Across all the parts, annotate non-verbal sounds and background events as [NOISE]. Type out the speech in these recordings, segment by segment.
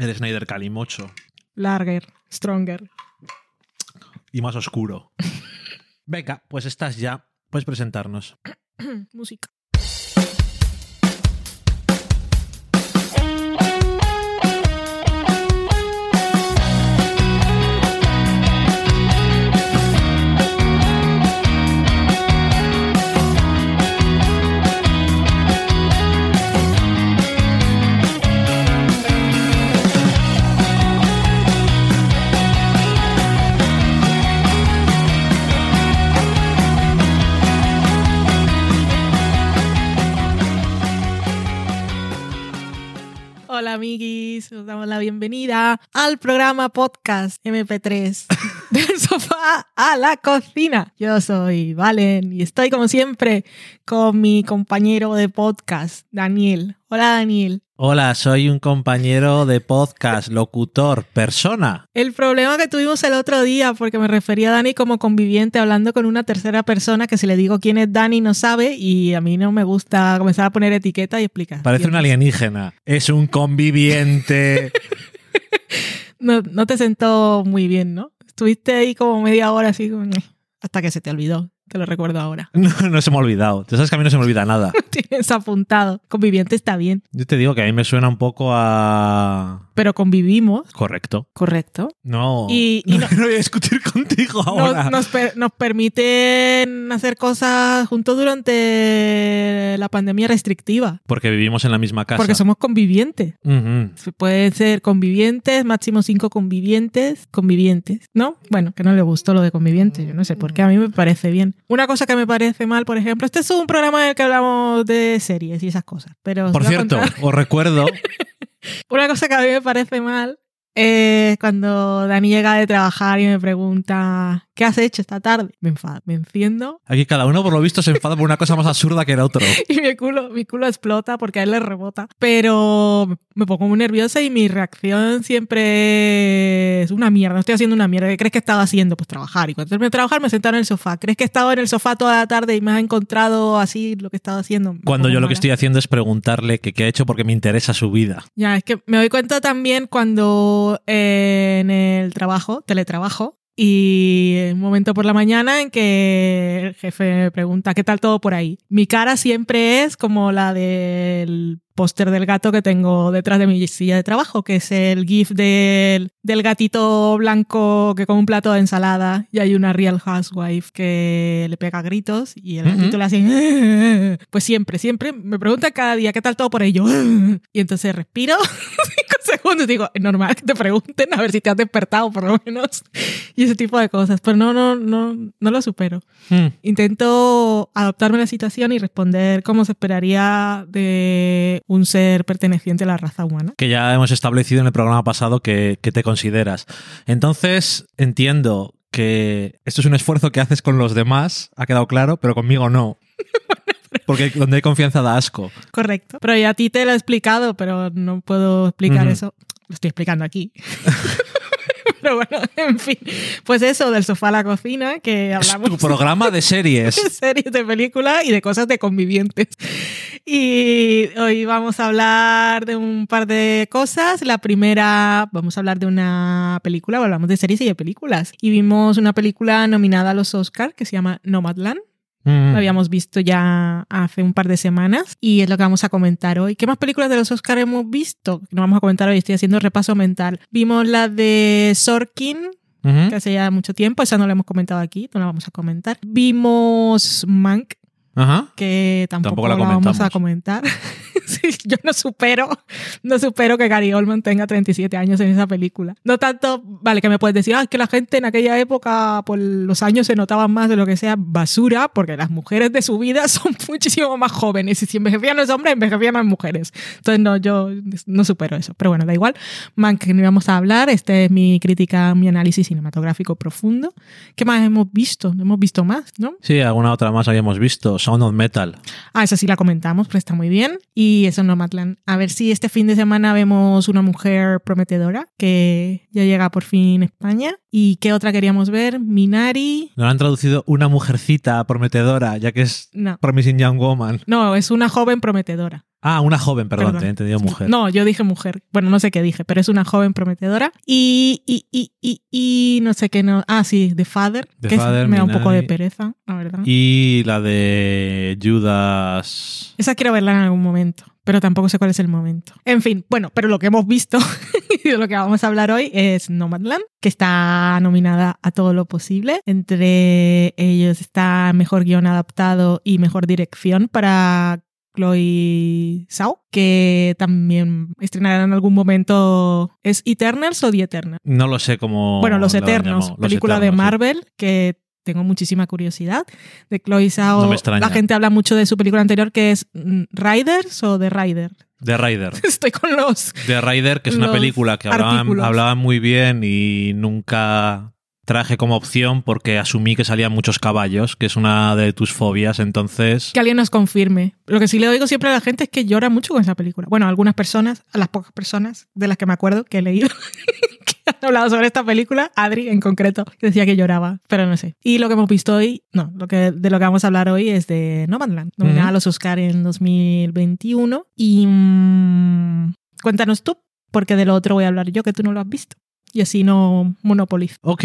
El Snyder Calimocho. Larger, stronger. Y más oscuro. [LAUGHS] Venga, pues estás ya. Puedes presentarnos. Música. Bienvenida al programa podcast MP3 [LAUGHS] del sofá a la cocina. Yo soy Valen y estoy como siempre con mi compañero de podcast, Daniel. Hola Daniel. Hola, soy un compañero de podcast, locutor, persona. El problema que tuvimos el otro día, porque me refería a Dani como conviviente hablando con una tercera persona que si le digo quién es Dani no sabe y a mí no me gusta comenzar a poner etiqueta y explicar. Parece un alienígena. Es un conviviente. [LAUGHS] no, no te sentó muy bien, ¿no? Estuviste ahí como media hora así, como, hasta que se te olvidó. Te lo recuerdo ahora. [LAUGHS] No, no se me ha olvidado. Tú sabes que a mí no se me olvida nada. [LAUGHS] Tienes apuntado. Conviviente está bien, Yo te digo que a mí me suena un poco a... pero convivimos, Correcto. correcto. No. Y- y no, [LAUGHS] voy a discutir contigo ahora. Nos, nos, per- nos permiten hacer cosas juntos durante la pandemia restrictiva, Porque vivimos en la misma casa. porque somos convivientes. Ujú. Pueden ser convivientes, máximo cinco convivientes, convivientes, ¿no? Bueno, que no le gustó lo de convivientes, yo no sé por qué, a mí me parece bien. Una cosa que me parece mal, por ejemplo, este es un programa en el que hablamos de series y esas cosas, pero Por cierto, os recuerdo [LAUGHS] una cosa que a mí me parece mal es cuando Dani llega de trabajar y me pregunta, ¿qué has hecho esta tarde? Me enfado, me enciendo Aquí cada uno, por lo visto, se enfada por una cosa más absurda que el otro. [LAUGHS] y mi culo, mi culo explota porque a él le rebota. Pero me pongo muy nerviosa y mi reacción siempre es una mierda. No estoy haciendo una mierda. ¿Qué crees que estaba haciendo? Pues trabajar. Y cuando terminé de trabajar me senté en el sofá. ¿Crees que he estado en el sofá toda la tarde y me has encontrado así lo que estaba haciendo? Me Cuando yo lo que estoy haciendo es preguntarle que qué ha hecho porque me interesa su vida. Ya, es que me doy cuenta también cuando eh, en el trabajo, teletrabajo, y un momento por la mañana en que el jefe me pregunta, ¿qué tal todo por ahí? Mi cara siempre es como la del póster del gato que tengo detrás de mi silla de trabajo, que es el gif del, del gatito blanco que come un plato de ensalada y hay una real housewife que le pega gritos y el gatito le hace... Pues siempre, siempre me pregunta cada día, ¿qué tal todo por? Yo... Y entonces respiro [LAUGHS] cinco segundos y digo, es normal que te pregunten a ver si te has despertado por lo menos y ese tipo de cosas, pero no, no, no, no lo supero. Hmm. Intento adaptarme a la situación y responder como se esperaría de un ser perteneciente a la raza humana. Que ya hemos establecido en el programa pasado que, que te consideras. Entonces, entiendo que esto es un esfuerzo que haces con los demás, ha quedado claro, pero conmigo no. [LAUGHS] Porque donde hay confianza da asco. Correcto. Pero ya a ti te lo he explicado, pero no puedo explicar eso. Lo estoy explicando aquí. [LAUGHS] pero bueno, [LAUGHS] en fin. Pues eso, del sofá a la cocina, que Es hablamos tu programa de de series. [LAUGHS] series, de películas y de cosas de convivientes. Y hoy vamos a hablar de un par de cosas. La primera, vamos a hablar de una película, hablamos de series y de películas. Y vimos una película nominada a los Oscars que se llama Nomadland. Mm. Lo habíamos visto ya hace un par de semanas y es lo que vamos a comentar hoy. ¿Qué más películas de los Oscars hemos visto? No vamos a comentar hoy, estoy haciendo repaso mental. Vimos la de Sorkin, que hace ya mucho tiempo, esa no la hemos comentado aquí, no la vamos a comentar. Vimos Mank, Ajá. que tampoco, Tampoco la la, vamos a comentar. [LAUGHS] [LAUGHS] Yo no supero, no supero que Gary Oldman tenga 37 años en esa película. No tanto, vale, que me puedes decir, ah, es que la gente en aquella época, por los años se notaban más de lo que sea basura, porque las mujeres de su vida [LAUGHS] son muchísimo más jóvenes y si envejecían los hombres, envejecían las mujeres. Entonces, no, yo no supero eso. Pero bueno, da igual. Man, que no íbamos a hablar, este es mi crítica, mi análisis cinematográfico profundo. ¿Qué más hemos visto? Hemos visto más, ¿no? Sí, alguna otra más habíamos visto. Sound of Metal. Ah, esa sí la comentamos, pero está muy bien. Y eso no Matlan. A ver si este fin de semana vemos una mujer prometedora que ya llega por fin a España. ¿Y qué otra queríamos ver? Minari. Nos han traducido una mujercita prometedora, ya que es No. Promising Young Woman. No, es una joven prometedora. Ah, una joven, perdón, Perdón. te he entendido mujer. No, yo dije mujer. Bueno, no sé qué dije, pero es una joven prometedora. Y, y, y, y, y no sé qué no. Ah, sí, The Father. The que es- Father, me da un poco de pereza, la verdad. Y la de Judas. Esa quiero verla en algún momento, pero tampoco sé cuál es el momento. En fin, bueno, pero lo que hemos visto [LAUGHS] y de lo que vamos a hablar hoy es Nomadland, que está nominada a todo lo posible. Entre ellos está mejor guion adaptado y mejor dirección para Chloe Zhao, que también estrenará en algún momento. ¿Es Eternals o The Eternals? No lo sé cómo. Bueno, Los Eternos. Los película de sí. Marvel que tengo muchísima curiosidad. De Chloe Zhao, No me extraña. la gente habla mucho de su película anterior que es mm, Riders o The Rider. The Rider. [LAUGHS] Estoy con los... The Rider, que es una película que hablaban, hablaban muy bien y nunca traje como opción porque asumí que salían muchos caballos, que es una de tus fobias, entonces... Que alguien nos confirme. Lo que sí le digo siempre a la gente es que llora mucho con esa película. Bueno, algunas personas, a las pocas personas de las que me acuerdo que he leído, [LAUGHS] que han hablado sobre esta película, Adri en concreto, que decía que lloraba, pero no sé. Y lo que hemos visto hoy, no, lo que, de lo que vamos a hablar hoy es de Nomadland, nominada Ujú. a los Oscar en 2021. Y mm, cuéntanos tú, porque de lo otro voy a hablar yo, que tú no lo has visto. Y así no monopolizo. Ok.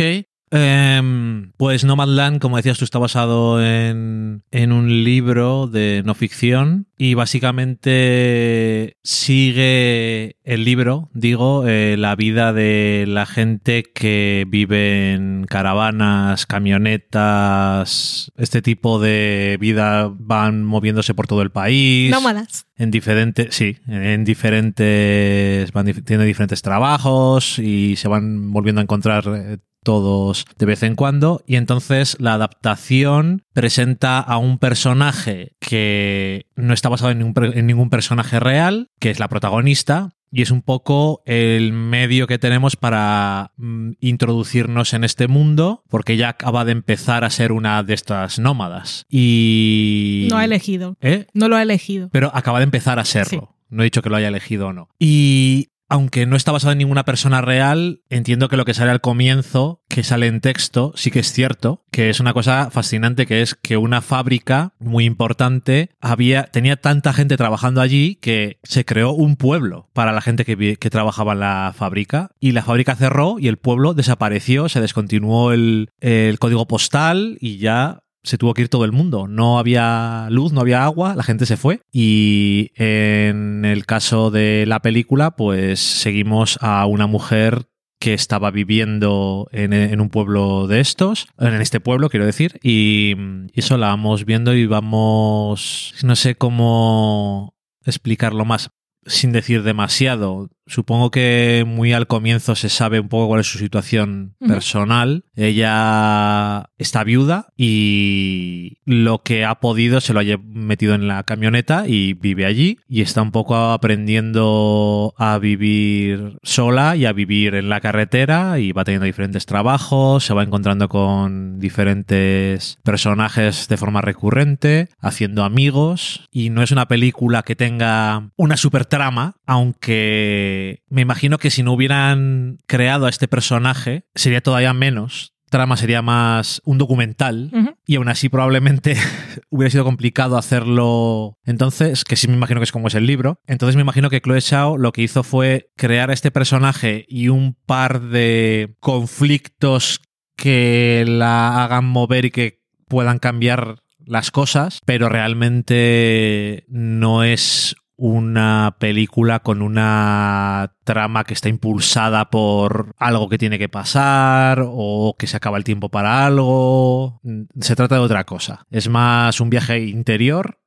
Em, pues Nomadland, como decías tú, está basado en, en un libro de no ficción y básicamente sigue el libro, digo, eh, la vida de la gente que vive en caravanas, camionetas, este tipo de vida van moviéndose por todo el país. Nómadas. En diferentes, sí, en diferentes, van diferentes trabajos y se van volviendo a encontrar eh, todos de vez en cuando. Y entonces la adaptación presenta a un personaje que no está basado en ningún, en ningún personaje real, que es la protagonista. Y es un poco el medio que tenemos para mm, introducirnos en este mundo, porque ella acaba de empezar a ser una de estas nómadas. Y. No ha elegido. ¿Eh? No lo ha elegido. pero acaba de empezar a serlo. No he dicho que lo haya elegido o no. Y aunque no está basado en ninguna persona real, entiendo que lo que sale al comienzo, que sale en texto, sí que es cierto, que es una cosa fascinante, que es que una fábrica muy importante había, tenía tanta gente trabajando allí que se creó un pueblo para la gente que, trabajaba en la fábrica. Y la fábrica cerró y el pueblo desapareció, se descontinuó el código postal y ya se tuvo que ir todo el mundo. No había luz, no había agua, la gente se fue. Y en el caso de la película, pues seguimos a una mujer que estaba viviendo en, un pueblo de estos, en este pueblo quiero decir, y, y eso la vamos viendo y vamos, no sé cómo explicarlo más sin decir demasiado. Supongo que muy al comienzo se sabe un poco cuál es su situación personal. Ella está viuda y lo que ha podido se lo ha metido en la camioneta y vive allí y está un poco aprendiendo a vivir sola y a vivir en la carretera y va teniendo diferentes trabajos, se va encontrando con diferentes personajes de forma recurrente, haciendo amigos y no es una película que tenga una super trama, aunque me imagino que si no hubieran creado a este personaje sería todavía menos. Trama sería más un documental y aún así probablemente [LAUGHS] hubiera sido complicado hacerlo entonces, que sí me imagino que es como es el libro. Entonces me imagino que Chloe Zhao lo que hizo fue crear a este personaje y un par de conflictos que la hagan mover y que puedan cambiar las cosas, pero realmente no es una película con una trama que está impulsada por algo que tiene que pasar o que se acaba el tiempo para algo. Se trata de otra cosa. Es más un viaje interior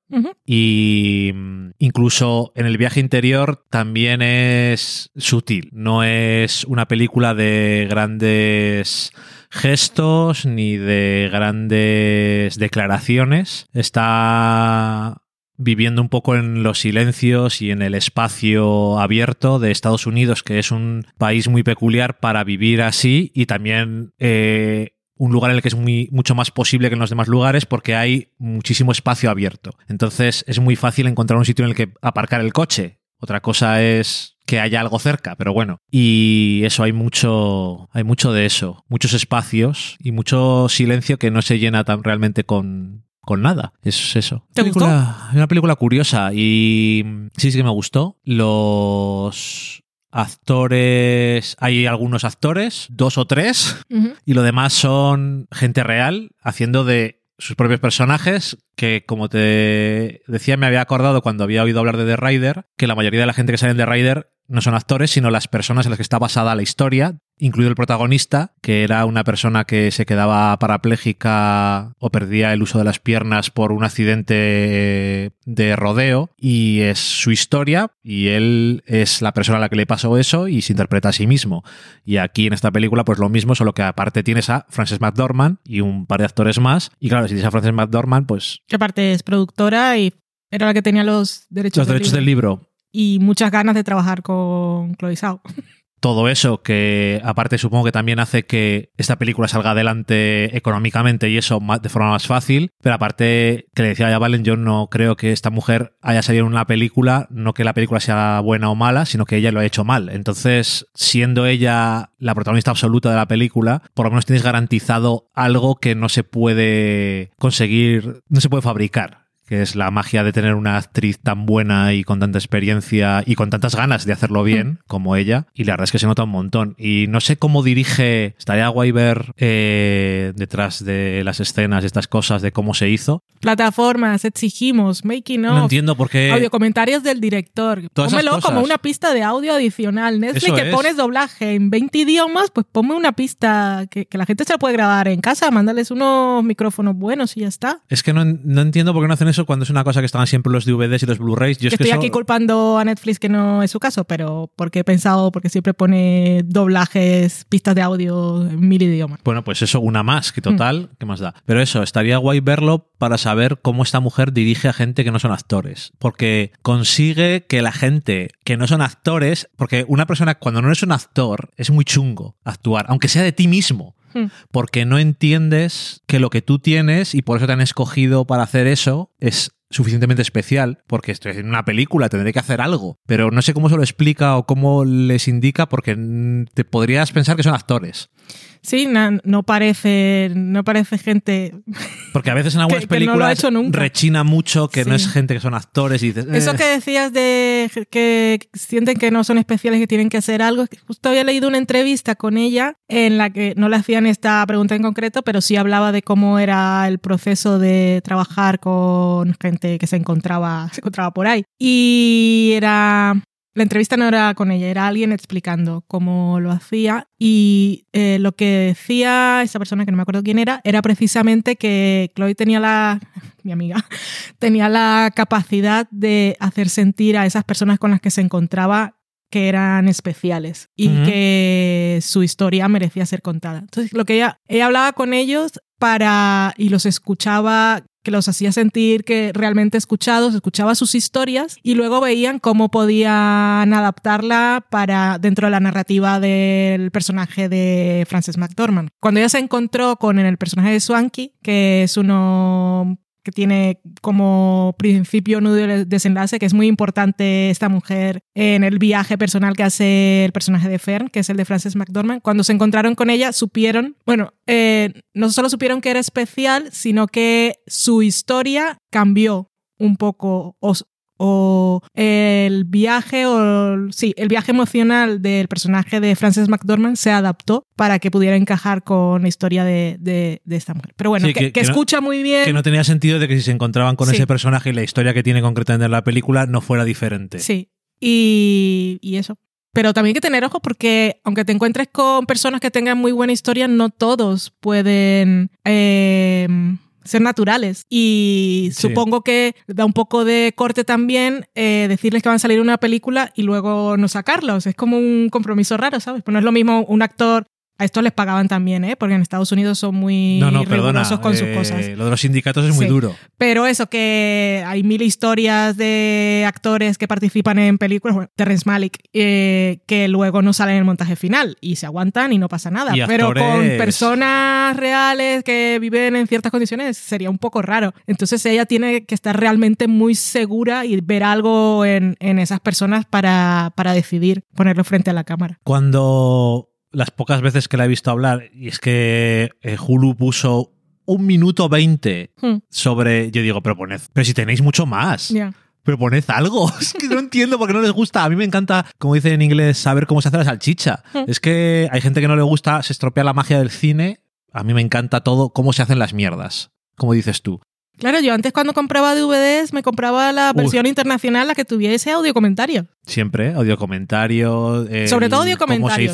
y mm, incluso en el viaje interior también es sutil. No es una película de grandes gestos ni de grandes declaraciones. Está viviendo un poco en los silencios y en el espacio abierto de Estados Unidos, que es un país muy peculiar para vivir así y también eh, un lugar en el que es muy, mucho más posible que en los demás lugares porque hay muchísimo espacio abierto. Entonces es muy fácil encontrar un sitio en el que aparcar el coche. Otra cosa es que haya algo cerca, pero bueno. Y eso hay mucho, hay mucho de eso, muchos espacios y mucho silencio que no se llena tan realmente con, con nada. Es eso. ¿Te película, Una película curiosa y sí, sí que me gustó. Los actores, hay algunos actores, dos o tres, y lo demás son gente real haciendo de sus propios personajes que como te decía me había acordado cuando había oído hablar de The Rider que la mayoría de la gente que sale en The Rider no son actores sino las personas en las que está basada la historia incluido el protagonista que era una persona que se quedaba parapléjica o perdía el uso de las piernas por un accidente de rodeo y es su historia y él es la persona a la que le pasó eso y se interpreta a sí mismo y aquí en esta película, pues lo mismo, solo que aparte tienes a Frances McDormand y un par de actores más. Y claro, si tienes a Frances McDormand, pues Que aparte es productora y era la que tenía los derechos, los derechos del libro, y muchas ganas de trabajar con Chloe Zhao. [LAUGHS] todo eso que aparte supongo que también hace que esta película salga adelante económicamente y eso de forma más fácil. Pero aparte, que le decía ya Valen, yo no creo que esta mujer haya salido en una película, no que la película sea buena o mala, sino que ella lo ha hecho mal. Entonces, siendo ella la protagonista absoluta de la película, por lo menos tienes garantizado algo que no se puede conseguir, no se puede fabricar que es la magia de tener una actriz tan buena y con tanta experiencia y con tantas ganas de hacerlo bien como ella. Y la verdad es que se nota un montón. Y no sé cómo dirige, estaría guay ver eh, detrás de las escenas, estas cosas, de cómo se hizo. Plataformas, exigimos, making No of, entiendo por qué... audio comentarios del director. Pónmelo como una pista de audio adicional. Netflix Eso que es. pones doblaje en 20 idiomas, pues ponme una pista que, que la gente se la puede grabar en casa, mándales unos micrófonos buenos y ya está. Es que no, no entiendo por qué no hacen eso cuando es una cosa que estaban siempre los DVDs y los Blu-rays. Yo es que estoy eso- aquí culpando a Netflix que no es su caso, pero porque he pensado, porque siempre pone doblajes, pistas de audio en mil idiomas. Bueno, pues eso, una más, Mm. que total, ¿qué más da? Pero eso, estaría guay verlo para saber cómo esta mujer dirige a gente que no son actores. Porque consigue que la gente que no son actores, porque una persona cuando no eres un actor es muy chungo actuar, aunque sea de ti mismo. Hmm. Porque no entiendes que lo que tú tienes y por eso te han escogido para hacer eso es suficientemente especial, porque estoy en una película, tendré que hacer algo, pero no sé cómo se lo explica o cómo les indica, porque mm, te podrías pensar que son actores. Sí, no parece, no parece gente. Porque a veces en algunas [LAUGHS] Que- que no lo ha películas hecho nunca. rechina mucho que no es gente que son actores y dices, Eso "Eh". que decías de que sienten que no son especiales, que tienen que hacer algo. Justo había leído una entrevista con ella en la que no le hacían esta pregunta en concreto, pero sí hablaba de cómo era el proceso de trabajar con gente que se encontraba, se encontraba por ahí. Y era la entrevista no era con ella, era alguien explicando cómo lo hacía y eh, lo que decía esa persona, que no me acuerdo quién era, era precisamente que Chloe tenía la, [LAUGHS] mi amiga, [LAUGHS] tenía la capacidad de hacer sentir a esas personas con las que se encontraba que eran especiales y que su historia merecía ser contada. Entonces, lo que ella, ella hablaba con ellos para y los escuchaba que los hacía sentir que realmente escuchados, escuchaba sus historias y luego veían cómo podían adaptarla para dentro de la narrativa del personaje de Frances McDormand. Cuando ella se encontró con el personaje de Swanky, que es uno que tiene como principio nudo y desenlace, que es muy importante esta mujer en el viaje personal que hace el personaje de Fern, que es el de Frances McDormand. Cuando se encontraron con ella, supieron, bueno, eh, no solo supieron que era especial, sino que su historia cambió un poco o el viaje o sí, el viaje emocional del personaje de Frances McDormand se adaptó para que pudiera encajar con la historia de, de- de esta mujer. Pero bueno, Sí, que, que- que que no- escucha muy bien. que no tenía sentido de que si se encontraban con Sí. ese personaje y la historia que tiene concretamente en la película no fuera diferente. Sí. Y, y eso. Pero también hay que tener ojo porque aunque te encuentres con personas que tengan muy buena historia, no todos pueden eh, ser naturales. Y Sí. supongo que da un poco de corte también eh, decirles que van a salir una película y luego no sacarlos. Es como un compromiso raro, ¿sabes? Pues no es lo mismo un actor. A estos les pagaban también, ¿eh? Porque en Estados Unidos son muy No, no, perdona. rigurosos con sus eh, cosas. Lo de los sindicatos es muy Sí. duro. Pero eso, que hay mil historias de actores que participan en películas, bueno, Terrence Malick, eh, que luego no salen en el montaje final y se aguantan y no pasa nada. Y Pero con personas reales que viven en ciertas condiciones sería un poco raro. Entonces ella tiene que estar realmente muy segura y ver algo en, en esas personas para, para decidir ponerlo frente a la cámara. Cuando las pocas veces que la he visto hablar, y es que eh, Hulu puso un minuto veinte Hmm. sobre. Yo digo, pero poned. Pero si tenéis mucho más. Ya. Pero poned algo. [LAUGHS] Es que no entiendo por qué no les gusta. A mí me encanta, como dice en inglés, saber cómo se hace la salchicha. Hmm. Es que hay gente que no le gusta, se estropea la magia del cine. A mí me encanta todo, cómo se hacen las mierdas. Como dices tú. Claro, yo antes cuando compraba DVDs me compraba la versión internacional, la que tuviese audio comentario. Siempre, audio comentario. el Sobre todo audio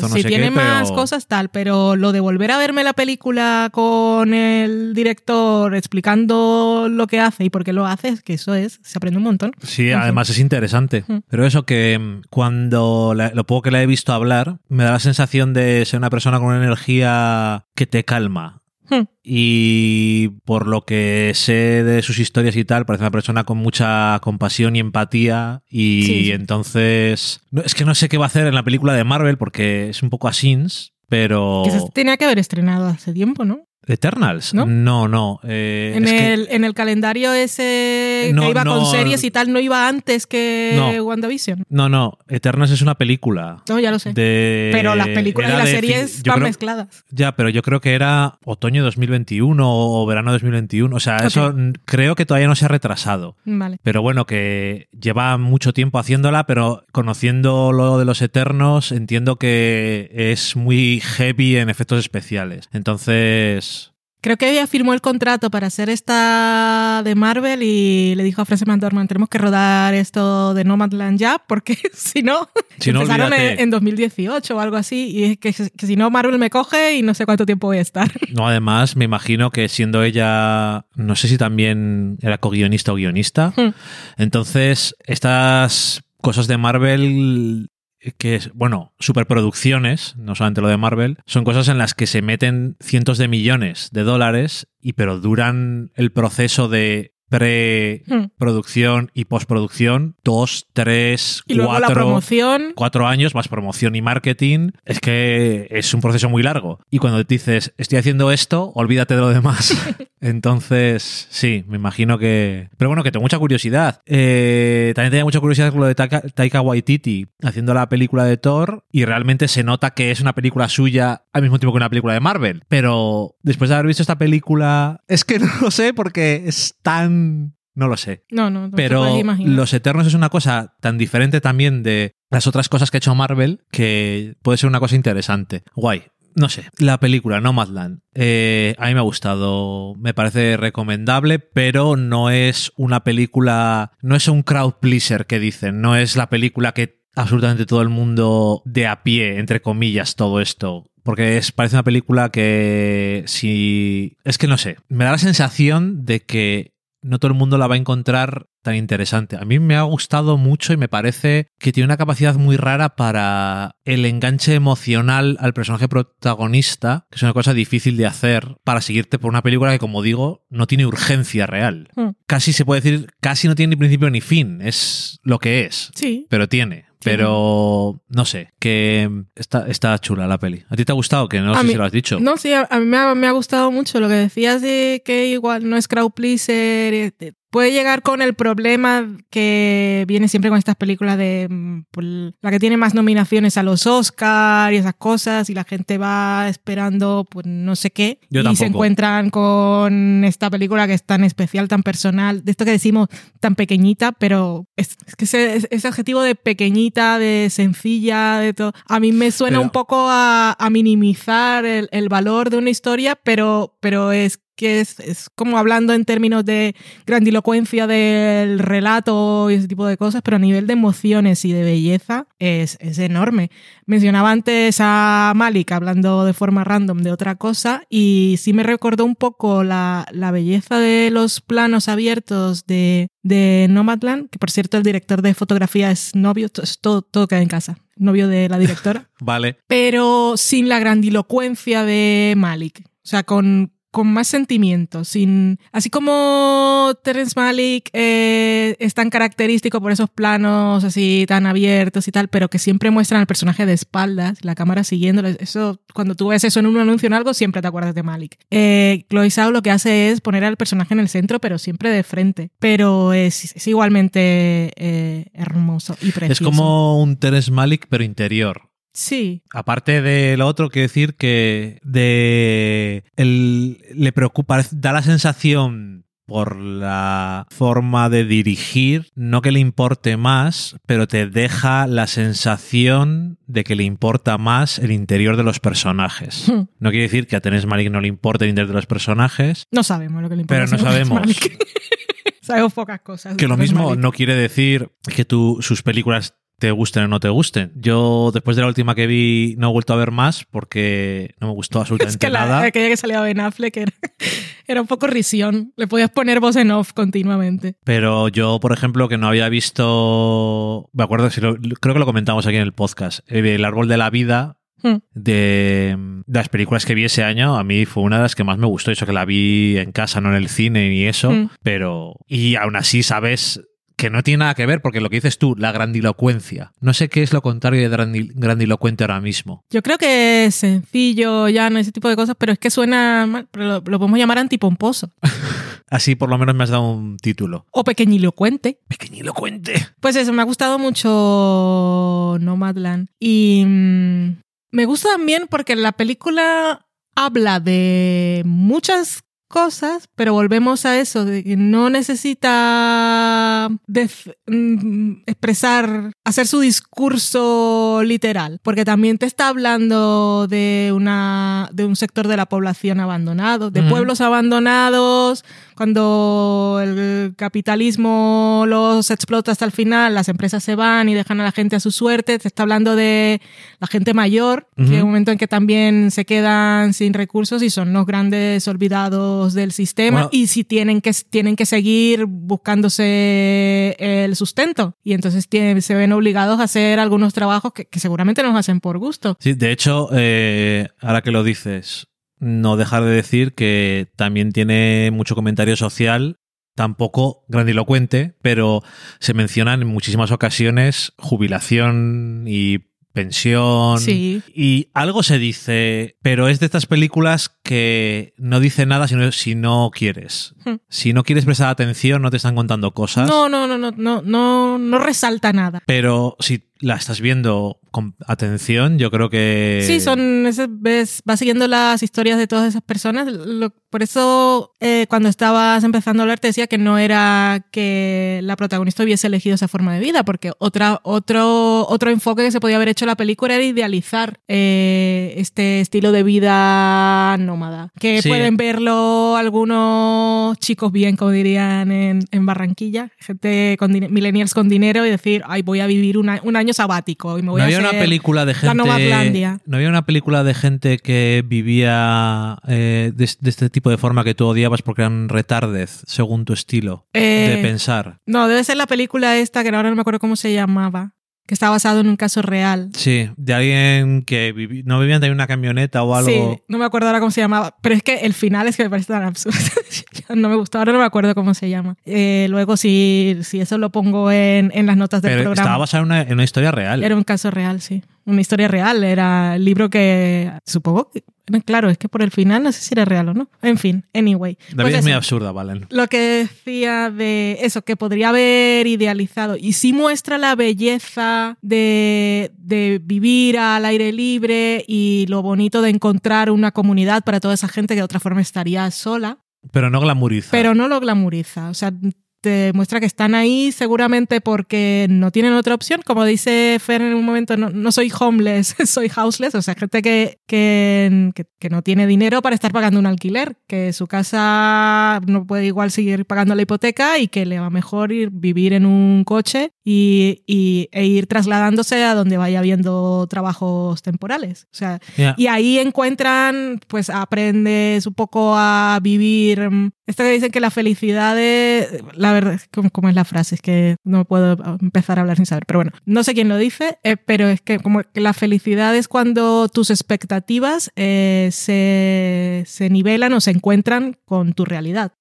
no si tiene qué, más pero- cosas, tal. Pero lo de volver a verme la película con el director explicando lo que hace y por qué lo hace, es que eso es, se aprende un montón. Sí, En además es interesante. Mm. Pero eso que mm, cuando la- lo poco que la he visto hablar, me da la sensación de ser una persona con una energía que te calma. Hmm. Y por lo que sé de sus historias y tal, parece una persona con mucha compasión y empatía. Y Sí, sí. entonces. no, es que no sé qué va a hacer en la película de Marvel porque es un poco asins, pero. Que se tenía que haber estrenado hace tiempo, ¿no? ¿Eternals? ¿No? no. no, eh, En que- el, en el calendario ese No, que iba no. con series y tal, no iba antes que No. WandaVision. no, no. Eternals es una película. No, ya lo sé. De, pero las películas y las series van creo- mezcladas. Ya, pero yo creo que era otoño 2021 o verano 2021. O sea, eso creo que todavía no se ha retrasado. Vale. Pero bueno, que lleva mucho tiempo haciéndola, pero conociendo lo de los Eternos, entiendo que es muy heavy en efectos especiales. Entonces, Creo que ella firmó el contrato para hacer esta de Marvel y le dijo a Frances McDormand, tenemos que rodar esto de Nomadland ya, porque [LAUGHS] si no, si no, empezaron en, en 2018 o algo así, y es que, que si no Marvel me coge y no sé cuánto tiempo voy a estar. [LAUGHS] No, además, me imagino que siendo ella, no sé si también era co-guionista o guionista, Hmm. entonces estas cosas de Marvel que es, bueno, superproducciones, no solamente lo de Marvel, son cosas en las que se meten cientos de millones de dólares y pero duran el proceso de preproducción y postproducción dos, tres, Y luego la cuatro, promoción. cuatro años más promoción y marketing, es que es un proceso muy largo. Y cuando te dices, estoy haciendo esto, olvídate de lo demás. [LAUGHS] Entonces, sí, me imagino que... Pero bueno, que tengo mucha curiosidad. Eh, también tenía mucha curiosidad con lo de Taika, Taika Waititi haciendo la película de Thor y realmente se nota que es una película suya al mismo tiempo que una película de Marvel. Pero después de haber visto esta película, es que [LAUGHS] no lo sé porque es tan... No lo sé. No, no, no Pero. Los Eternos es una cosa tan diferente también de las otras cosas que ha hecho Marvel que puede ser una cosa interesante. Guay. No sé, la película Nomadland eh, a mí me ha gustado, me parece recomendable, pero no es una película, no es un crowd pleaser que dicen, no es la película que absolutamente todo el mundo de a pie, entre comillas, todo esto. Porque es, parece una película que si... Es que no sé, me da la sensación de que no todo el mundo la va a encontrar tan interesante. A mí me ha gustado mucho y me parece que tiene una capacidad muy rara para el enganche emocional al personaje protagonista, que es una cosa difícil de hacer para seguirte por una película que, como digo, no tiene urgencia real. Hmm. Casi se puede decir, casi no tiene ni principio ni fin, es lo que es, Sí. pero tiene. Pero no sé, que está, está chula la peli. ¿A ti te ha gustado? Que no A sé mí- si lo has dicho. No, sí, a, a mí me ha, me ha gustado mucho lo que decías de que igual no es crowd pleaser. Puede llegar con el problema que viene siempre con estas películas de mm, pues, la que tiene más nominaciones a los Oscar y esas cosas y la gente va esperando pues no sé qué Yo y tampoco. se encuentran con esta película que es tan especial, tan personal, de esto que decimos tan pequeñita, pero es, es que ese, ese adjetivo de pequeñita, de sencilla, de todo, a mí me suena Pero- un poco a, a minimizar el, el valor de una historia, pero, pero es que es, es como hablando en términos de grandilocuencia del relato y ese tipo de cosas, pero a nivel de emociones y de belleza es, es enorme. Mencionaba antes a Malik hablando de forma random de otra cosa y sí me recordó un poco la, la belleza de los planos abiertos de, de Nomadland, que por cierto el director de fotografía es novio, es todo, todo queda en casa, novio de la directora [LAUGHS] Vale. pero sin la grandilocuencia de Malik. O sea, con, con más sentimiento, sin... Así como Terence Malik eh, es tan característico por esos planos así tan abiertos y tal, pero que siempre muestran al personaje de espaldas, la cámara siguiéndolo. Eso, cuando tú ves eso en un anuncio o en algo, siempre te acuerdas de Malik. Eh, Chloe Zhao lo que hace es poner al personaje en el centro, pero siempre de frente. Pero es, es igualmente eh, hermoso y precioso. Es como un Teres Malik, pero interior. Sí. Aparte de lo otro, quiero decir que de el, le preocupa, da la sensación por la forma de dirigir, no que le importe más, pero te deja la sensación de que le importa más el interior de los personajes. Hmm. No quiere decir que a Terence Malick no le importe el interior de los personajes, No sabemos lo que le importa. pero no sabemos. [LAUGHS] Sabemos pocas cosas. Que lo mismo no quiere decir que tú, sus películas te gusten o no te gusten. Yo, después de la última que vi, no he vuelto a ver más porque no me gustó [LAUGHS] Es absolutamente que la, nada. aquella que salía Ben Affleck era, [LAUGHS] era un poco risión. Le podías poner voz en off continuamente. Pero yo, por ejemplo, que no había visto. Me acuerdo, si lo- creo que lo comentamos aquí en el podcast. eh, El árbol de la vida. Hmm. De, de las películas que vi ese año, a mí fue una de las que más me gustó. Eso que la vi en casa, no en el cine ni eso. Hmm. Pero. Y aún así, sabes que no tiene nada que ver, porque lo que dices tú, la grandilocuencia. No sé qué es lo contrario de grandi- grandilocuente ahora mismo. Yo creo que es sencillo, ya no ese tipo de cosas, pero es que suena mal, pero lo, lo podemos llamar antipomposo [LAUGHS] Así por lo menos me has dado un título. o pequeñilocuente. Pequeñilocuente. Pues eso, me ha gustado mucho Nomadland. Y mm, me gusta también porque la película habla de muchas cosas, pero volvemos a eso, de que no necesita mm, expresar, hacer su discurso literal, porque también te está hablando de, una, de un sector de la población abandonado, de pueblos abandonados, cuando el capitalismo los explota hasta el final, las empresas se van y dejan a la gente a su suerte. Te está hablando de la gente mayor, que Ujú. hay un momento en que también se quedan sin recursos y son los grandes olvidados del sistema Bueno. y si tienen que, tienen que seguir buscándose el sustento. Y entonces tienen- se ven obligados a hacer algunos trabajos que, que seguramente nos hacen por gusto. Sí, de hecho, eh, ahora que lo dices, no dejar de decir que también tiene mucho comentario social, tampoco grandilocuente, pero se mencionan en muchísimas ocasiones jubilación y pensión. Sí. Y algo se dice, pero es de estas películas que no dice nada si no, si no quieres. Hmm. Si no quieres prestar atención, no te están contando cosas. No, no, no, no, no, no, no resalta nada. Pero si la estás viendo con atención, yo creo que... Sí, son, ese- ves, vas siguiendo las historias de todas esas personas. Lo- por eso, eh, cuando estabas empezando a hablar, te decía que no era que la protagonista hubiese elegido esa forma de vida, porque otra, otro, otro enfoque que se podía haber hecho la película era idealizar eh, este estilo de vida nómada. Que Sí. pueden verlo algunos chicos bien, como dirían en, en Barranquilla, gente con millennials con dinero y decir, ay, voy a vivir una- un año sabático y me voy no a había una hacer película de la gente. No había una película de gente que vivía eh, de, de este tipo de forma que tú odiabas porque eran retardez, según tu estilo de Eh, pensar. No, debe ser la película esta, que ahora no me acuerdo cómo se llamaba, que está basado en un caso real. Sí, de alguien que vivi- no vivía en una camioneta o algo. Sí, no me acuerdo ahora cómo se llamaba, pero es que el final es que me parece tan absurdo. [LAUGHS] No me gustó, ahora no me acuerdo cómo se llama. Eh, luego, si, si eso lo pongo en, en las notas del pero programa. estaba basada en una, en una historia real. Era un caso real, sí. Una historia real. Era el libro que, supongo que, claro, es que por el final no sé si era real o no. En fin, anyway. La Pues es muy absurda, Valen. lo que decía de eso, que podría haber idealizado. Y sí muestra la belleza de, de vivir al aire libre y lo bonito de encontrar una comunidad para toda esa gente que de otra forma estaría sola, Pero no glamuriza. pero no lo glamuriza. O sea, te muestra que están ahí seguramente porque no tienen otra opción. Como dice Fer en un momento, no, no soy homeless, [LAUGHS] soy houseless. O sea, gente que, que, que- no tiene dinero para estar pagando un alquiler, que su casa no puede igual seguir pagando la hipoteca y que le va mejor ir vivir en un coche y, y- e ir trasladándose a donde vaya habiendo trabajos temporales. O sea, Ya. y ahí encuentran, pues aprendes un poco a vivir. mm, Esto que dicen que la felicidad es. La verdad, ¿cómo, cómo es la frase? Es que no puedo empezar a hablar sin saber. Pero bueno, no sé quién lo dice, eh, pero es que como que la felicidad es cuando tus expectativas eh, se, se nivelan o se encuentran con tu realidad.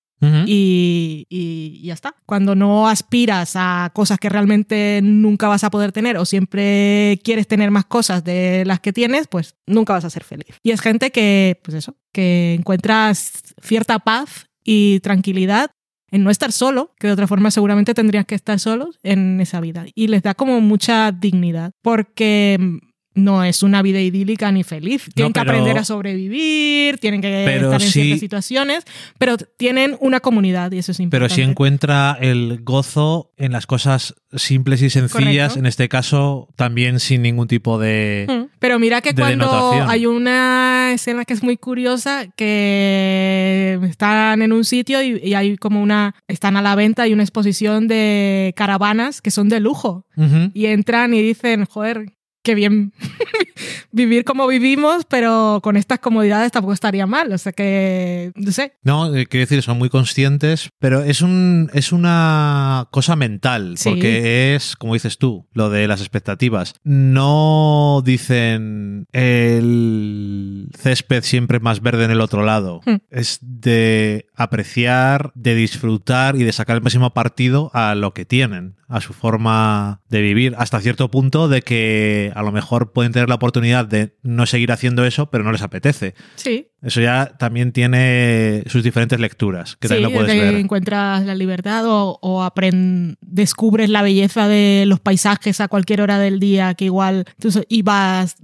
Y ya está. Cuando no aspiras a cosas que realmente nunca vas a poder tener o siempre quieres tener más cosas de las que tienes, pues nunca vas a ser feliz. Y es gente que, pues eso, que encuentras cierta paz y tranquilidad en no estar solo, que de otra forma seguramente tendrías que estar solos en esa vida. Y les da como mucha dignidad, porque no es una vida idílica ni feliz. Tienen pero- que aprender a sobrevivir, tienen que Pero estar en sí- ciertas situaciones, pero tienen una comunidad y eso es Pero importante. sí encuentra el gozo en las cosas simples y sencillas, Correcto. en este caso también sin ningún tipo de... Mm. Pero mira que de cuando denotación. hay una escena que es muy curiosa, que están en un sitio y, y hay como una, están a la venta y una exposición de caravanas que son de lujo. Y entran y dicen, joder, qué bien [LAUGHS] vivir como vivimos, pero con estas comodidades tampoco estaría mal. O sea que, no sé. No, eh, quiero decir, son muy conscientes, pero es un es una cosa mental, Sí. porque es, como dices tú, lo de las expectativas. No dicen el césped siempre más verde en el otro lado. Hmm. Es de apreciar, de disfrutar y de sacar el máximo partido a lo que tienen, a su forma de vivir, hasta cierto punto de que a lo mejor pueden tener la oportunidad de no seguir haciendo eso, pero no les apetece. Sí, Eso ya también tiene sus diferentes lecturas, que sí, también lo puedes ver. encuentras la libertad o, o descubres la belleza de los paisajes a cualquier hora del día, que igual so- y vas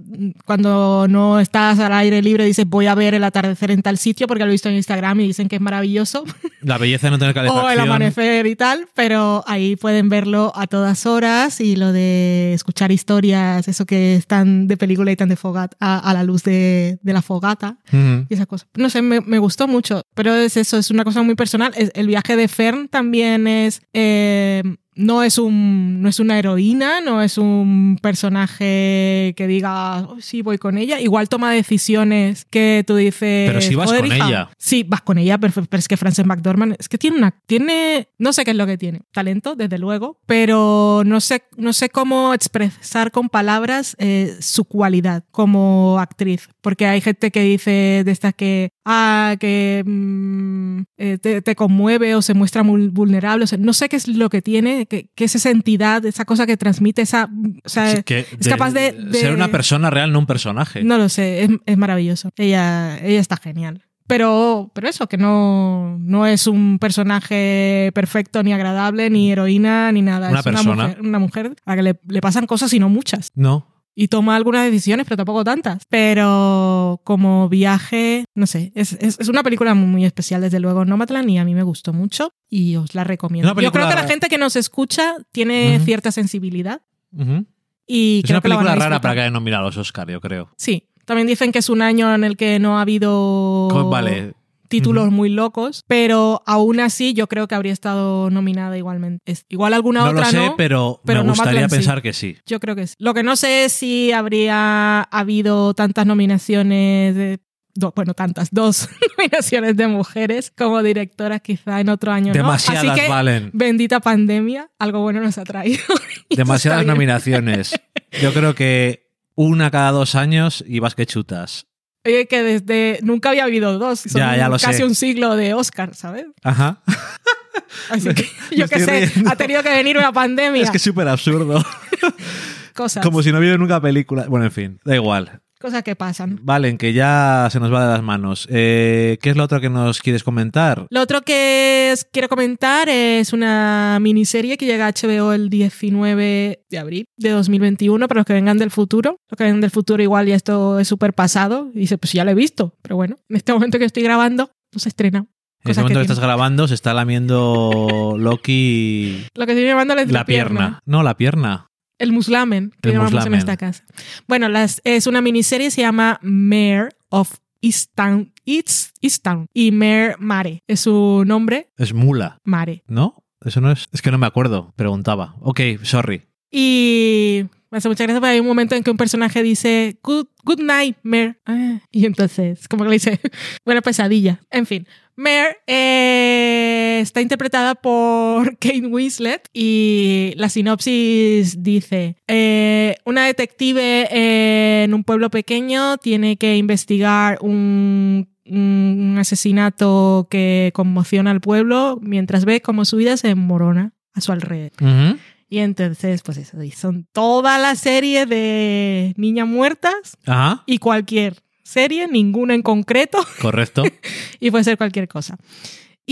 cuando no estás al aire libre dices voy a ver el atardecer en tal sitio porque lo he visto en Instagram y dicen que es maravilloso [LAUGHS] La belleza de no tener [LAUGHS] o calefacción. el amanecer y tal, pero ahí pueden verlo a todas horas y lo de escuchar historias, eso que están de película y tan de fogata, a, a la luz de, de la fogata Ujú. Y esa cosa. No sé, me, me gustó mucho, pero es eso, es una cosa muy personal. El viaje de Fern también es... eh, no es, un, no es una heroína, no es un personaje que diga, "Oh, sí, voy con ella. Igual toma decisiones que tú dices... Pero sí vas "Joder, con hija". ella. Sí, vas con ella, pero, pero es que Frances McDormand es que tiene una... Tiene, no sé qué es lo que tiene. Talento, desde luego, pero no sé, no sé cómo expresar con palabras eh, su cualidad como actriz. Porque hay gente que dice de estas que, ah, que mm, eh, te, te conmueve o se muestra muy vulnerable. O sea, no sé qué es lo que tiene, que, que es esa entidad, esa cosa que transmite, esa... O sea, Sí, que es capaz de- de- Ser una persona real, no un personaje. no lo sé, es, es maravilloso. Ella, ella está genial. Pero, pero eso, que no, no es un personaje perfecto, ni agradable, ni heroína, ni nada. Una es persona. Una mujer, una mujer a la que le, le pasan cosas y no muchas. No. Y toma algunas decisiones, pero tampoco tantas. Pero como viaje, no sé, es, es, es una película muy, muy especial, desde luego. Nomadland y a mí me gustó mucho y os la recomiendo. Yo creo que la gente que nos escucha tiene cierta sensibilidad y Es creo una que la van a película rara para que hayan nominado a los Oscar, yo creo. Sí, también dicen que es un año en el que no ha habido Vale. Títulos muy locos, pero aún así yo creo que habría estado nominada igualmente. Es- igual alguna No otra lo sé, no. pero, pero me gustaría sí. pensar que sí. Yo creo que sí. Lo que no sé es si habría habido tantas nominaciones de do- bueno, tantas, dos [LAUGHS] nominaciones de mujeres como directoras quizá en otro año. ¿no? Demasiadas Así que, valen. bendita pandemia, algo bueno nos ha traído. [LAUGHS] Demasiadas nominaciones. Yo creo que una cada dos años y vas que chutas. Oye, que desde nunca había habido dos. Son Ya, ya lo casi sé. un siglo de Oscar, ¿sabes? Ajá. [LAUGHS] Así que Me yo qué sé, riendo. ha tenido que venir una pandemia. Es que es súper absurdo. [LAUGHS] cosas, Como si no hubiera nunca película. Bueno, en fin, da igual. Cosas que pasan. Valen, que ya se nos va de las manos. Eh, ¿Qué es lo otro que nos quieres comentar? Lo otro que os quiero comentar es una miniserie que llega a HBO el 19 de abril de 2021 para los que vengan del futuro. Los que vengan del futuro igual ya esto es súper pasado. Y dice, pues ya lo he visto. Pero bueno, en este momento que estoy grabando, no se estrena. En este momento que, que estás grabando se está lamiendo Loki [LAUGHS] Lo que estoy llamando la, la pierna. No, la pierna. El muslamen, que El llamamos en muslamen. esta casa. Bueno, las, es una miniserie, se llama Mayor of Easttown. East, Easttown. Y Mayor Mare. Es su nombre, Es mula, Mare. ¿no? Eso no es. Es que no me acuerdo. Preguntaba. Ok, sorry. Y me hace mucha gracia porque hay un momento en que un personaje dice Good, good night, Mayor. Ah, y entonces, como que le dice, [LAUGHS] buena pesadilla. En fin, Mayor eh, está interpretada por [LAUGHS] Kate Winslet y la sinopsis dice, eh, una detective en un pueblo pequeño tiene que investigar un un asesinato que conmociona al pueblo mientras ve cómo su vida se enmorona a su alrededor. Y entonces, pues eso, y son toda la serie de niñas muertas y cualquier serie, ninguna en concreto, correcto. [LAUGHS] y puede ser cualquier cosa.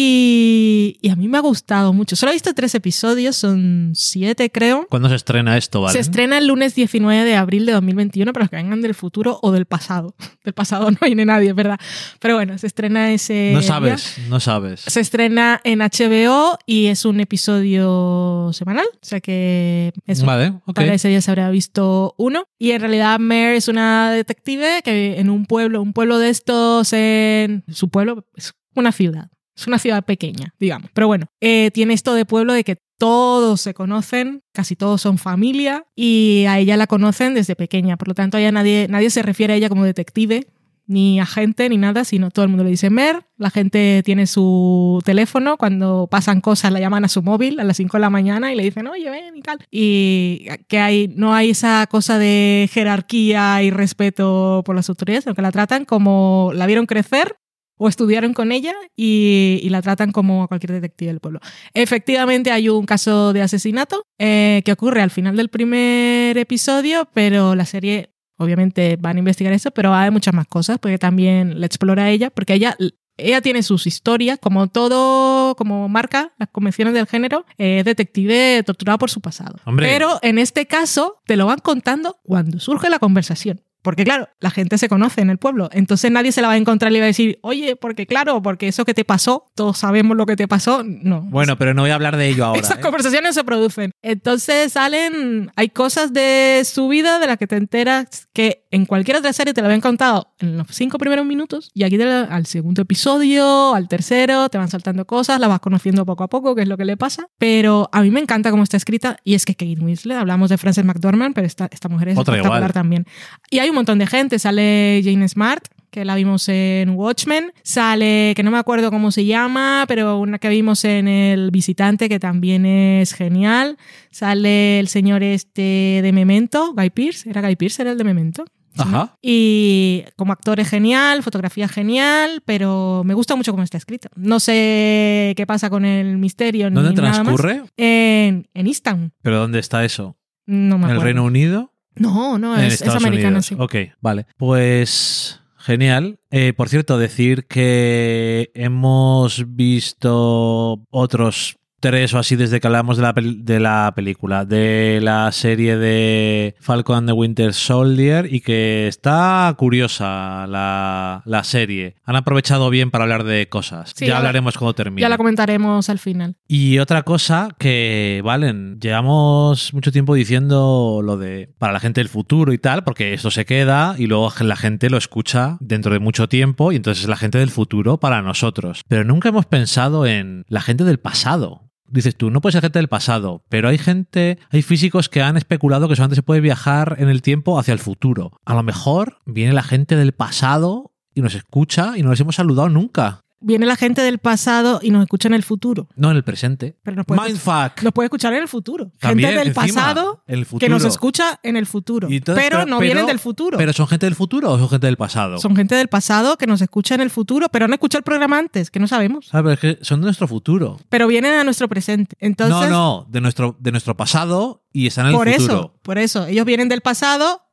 Y, y a mí me ha gustado mucho. Solo he visto tres episodios, son siete creo. ¿Cuándo se estrena esto? Se estrena el lunes 19 de abril de 2021 para los que vengan del futuro o del pasado. [LAUGHS] Del pasado no viene nadie, verdad. Pero bueno, se estrena ese. No día. sabes, no sabes. Se estrena en HBO y es un episodio semanal. O sea que eso. Vale, ok. Para ese día se habrá visto uno. Y en realidad Mare es una detective que en un pueblo, un pueblo de estos en su pueblo, es una ciudad. Es una ciudad pequeña, digamos. Pero bueno, eh, tiene esto de pueblo de que todos se conocen, casi todos son familia y a ella la conocen desde pequeña. Por lo tanto, a ella nadie, nadie se refiere a ella como detective, ni agente, ni nada, sino todo el mundo le dice Mer. La gente tiene su teléfono, cuando pasan cosas la llaman a su móvil a las 5 de la mañana y le dicen, oye, ven y tal. Y que hay, no hay esa cosa de jerarquía y respeto por las autoridades, sino que la tratan como la vieron crecer o estudiaron con ella y, y la tratan como a cualquier detective del pueblo. Efectivamente hay un caso de asesinato eh, que ocurre al final del primer episodio, pero la serie obviamente van a investigar eso, pero hay muchas más cosas porque también la explora ella, porque ella ella tiene sus historias, como todo, como marca las convenciones del género, es detective torturado por su pasado. Hombre. Pero en este caso te lo van contando cuando surge la conversación. Porque claro, la gente se conoce en el pueblo, entonces nadie se la va a encontrar y le va a decir, oye, porque claro, porque eso que te pasó, todos sabemos lo que te pasó, no. Bueno, pero no voy a hablar de ello [LAUGHS] ahora. Esas ¿eh? conversaciones se producen. Entonces salen, hay cosas de su vida de las que te enteras que en cualquier otra serie te lo habían contado en los cinco primeros minutos y aquí te al segundo episodio, al tercero, te van saltando cosas, la vas conociendo poco a poco, que es lo que le pasa. Pero a mí me encanta cómo está escrita y es que Kate Winslet, hablamos de Frances McDormand, pero esta, esta mujer es Otra espectacular igual. también. Y hay un montón de gente, sale Jane Smart, que la vimos en Watchmen, sale, que no me acuerdo cómo se llama, pero una que vimos en El Visitante, que también es genial, sale el señor este de Memento, Guy Pearce, ¿era Guy Pearce, era el de Memento? Sí. Ajá. Y como actor es genial, fotografía genial, pero me gusta mucho cómo está escrito. No sé qué pasa con el misterio ¿Dónde ni nada más. transcurre? En, en Easton. ¿Pero dónde está eso? No me ¿En el acuerdo. Reino Unido? No, no, en es, es Unidos. sí. Ok, vale. Pues genial. Eh, por cierto, decir que hemos visto otros tres o así desde que hablamos de la, de la película, de la serie de Falcon and the Winter Soldier y que está curiosa la, la serie. Han aprovechado bien para hablar de cosas. Sí, ya ya la- hablaremos cuando termine. Ya la comentaremos al final. Y otra cosa que, Valen, llevamos mucho tiempo diciendo lo de para la gente del futuro y tal, porque esto se queda y luego la gente lo escucha dentro de mucho tiempo y entonces es la gente del futuro para nosotros. Pero nunca hemos pensado en la gente del pasado. Dices tú, no puede ser gente del pasado, pero hay gente, hay físicos que han especulado que solamente se puede viajar en el tiempo hacia el futuro. A lo mejor viene la gente del pasado y nos escucha y no les hemos saludado nunca. Viene la gente del pasado y nos escucha en el futuro. No en el presente. Pero nos puede, Mindfuck. nos puede escuchar en el futuro. También, gente del encima, pasado el que nos escucha en el futuro. Entonces, pero, no vienen del futuro. ¿Pero son gente del futuro o son gente del pasado? Son gente del pasado que nos escucha en el futuro, pero han escuchado el programa antes, que no sabemos. ¿Sabes? Es que son de nuestro futuro. Pero vienen a nuestro presente. Entonces, no, no, de nuestro, de nuestro pasado y están en el por futuro. eso, por eso. Ellos vienen del pasado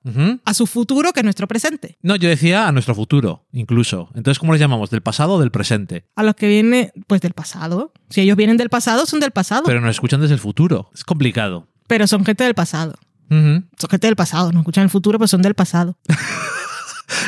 a su futuro, que es nuestro presente. No, yo decía a nuestro futuro, incluso. Entonces, ¿cómo les llamamos? ¿Del pasado o del presente? A los que viene, pues del pasado. Si ellos vienen del pasado, son del pasado. Pero, Pero nos escuchan desde el futuro. Es complicado. son gente del pasado. Son gente del pasado. No escuchan el futuro, pero son del pasado. [LAUGHS]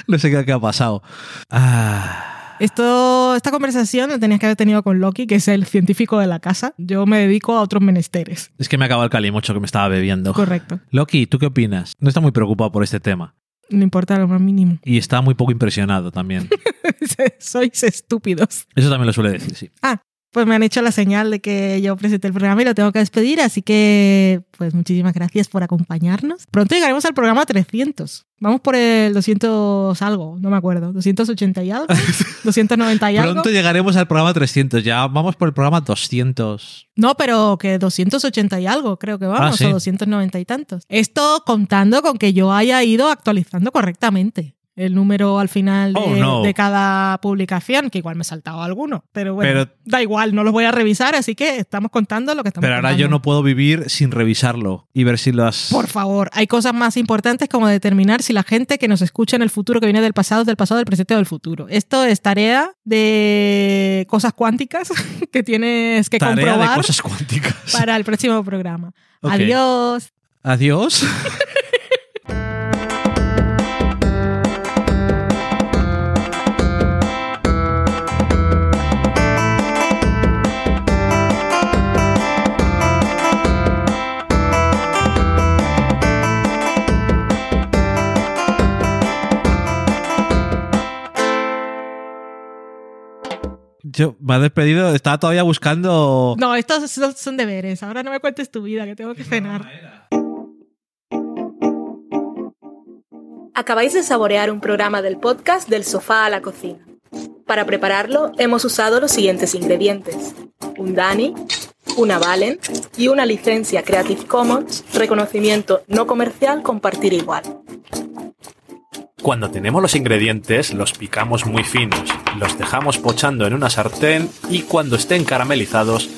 No sé qué ha pasado. Ah. Esto, esta conversación la tenías que haber tenido con Loki, que es el científico de la casa. Yo me dedico a otros menesteres. Es que me acaba el calimocho que me estaba bebiendo. Correcto. Loki, ¿tú qué opinas? No está muy preocupado por este tema. No importa lo más mínimo. Y está muy poco impresionado también. [LAUGHS] Sois estúpidos. Eso también lo suele decir, sí. Ah, pues me han hecho la señal de que yo presenté el programa y lo tengo que despedir, así que pues muchísimas gracias por acompañarnos. Pronto llegaremos al programa 300. Vamos por el 200 algo, no me acuerdo. 280 y algo, [LAUGHS] 290 y algo. Pronto llegaremos al programa 300. Ya vamos por el programa 200. No, pero que 280 y algo, creo que vamos, Ah, sí. o 290 y tantos. Esto contando con que yo haya ido actualizando correctamente el número al final de, Oh, no. de cada publicación, que igual me he saltado alguno, pero bueno, Pero- da igual, no los voy a revisar, así que estamos contando lo que estamos Pero ahora contando. yo no puedo vivir sin revisarlo y ver si las... Por favor, hay cosas más importantes como determinar si la gente que nos escucha en el futuro, que viene del pasado, es del pasado, del presente o del futuro. Esto es tarea de cosas cuánticas [LAUGHS] que tienes que Tarea de comprobar cosas cuánticas. para el próximo programa. Ok. Adiós. Adiós. [LAUGHS] Yo me ha despedido, estaba todavía buscando. No, estos son, son deberes. Ahora no me cuentes tu vida, que tengo que cenar. Acabáis de saborear un programa del podcast Del sofá a la cocina. Para prepararlo hemos usado los siguientes ingredientes. Un Dani, una Valen y una licencia Creative Commons, reconocimiento no comercial compartir igual. Cuando tenemos los ingredientes, los picamos muy finos, los dejamos pochando en una sartén y cuando estén caramelizados,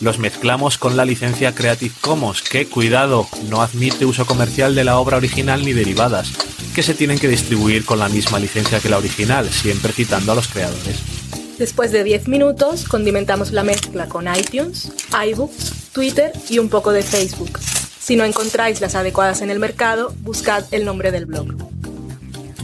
los mezclamos con la licencia Creative Commons, que, cuidado, no admite uso comercial de la obra original ni derivadas, que se tienen que distribuir con la misma licencia que la original, siempre citando a los creadores. Después de 10 minutos, condimentamos la mezcla con iTunes, iBooks, Twitter y un poco de Facebook. Si no encontráis las adecuadas en el mercado, buscad el nombre del blog.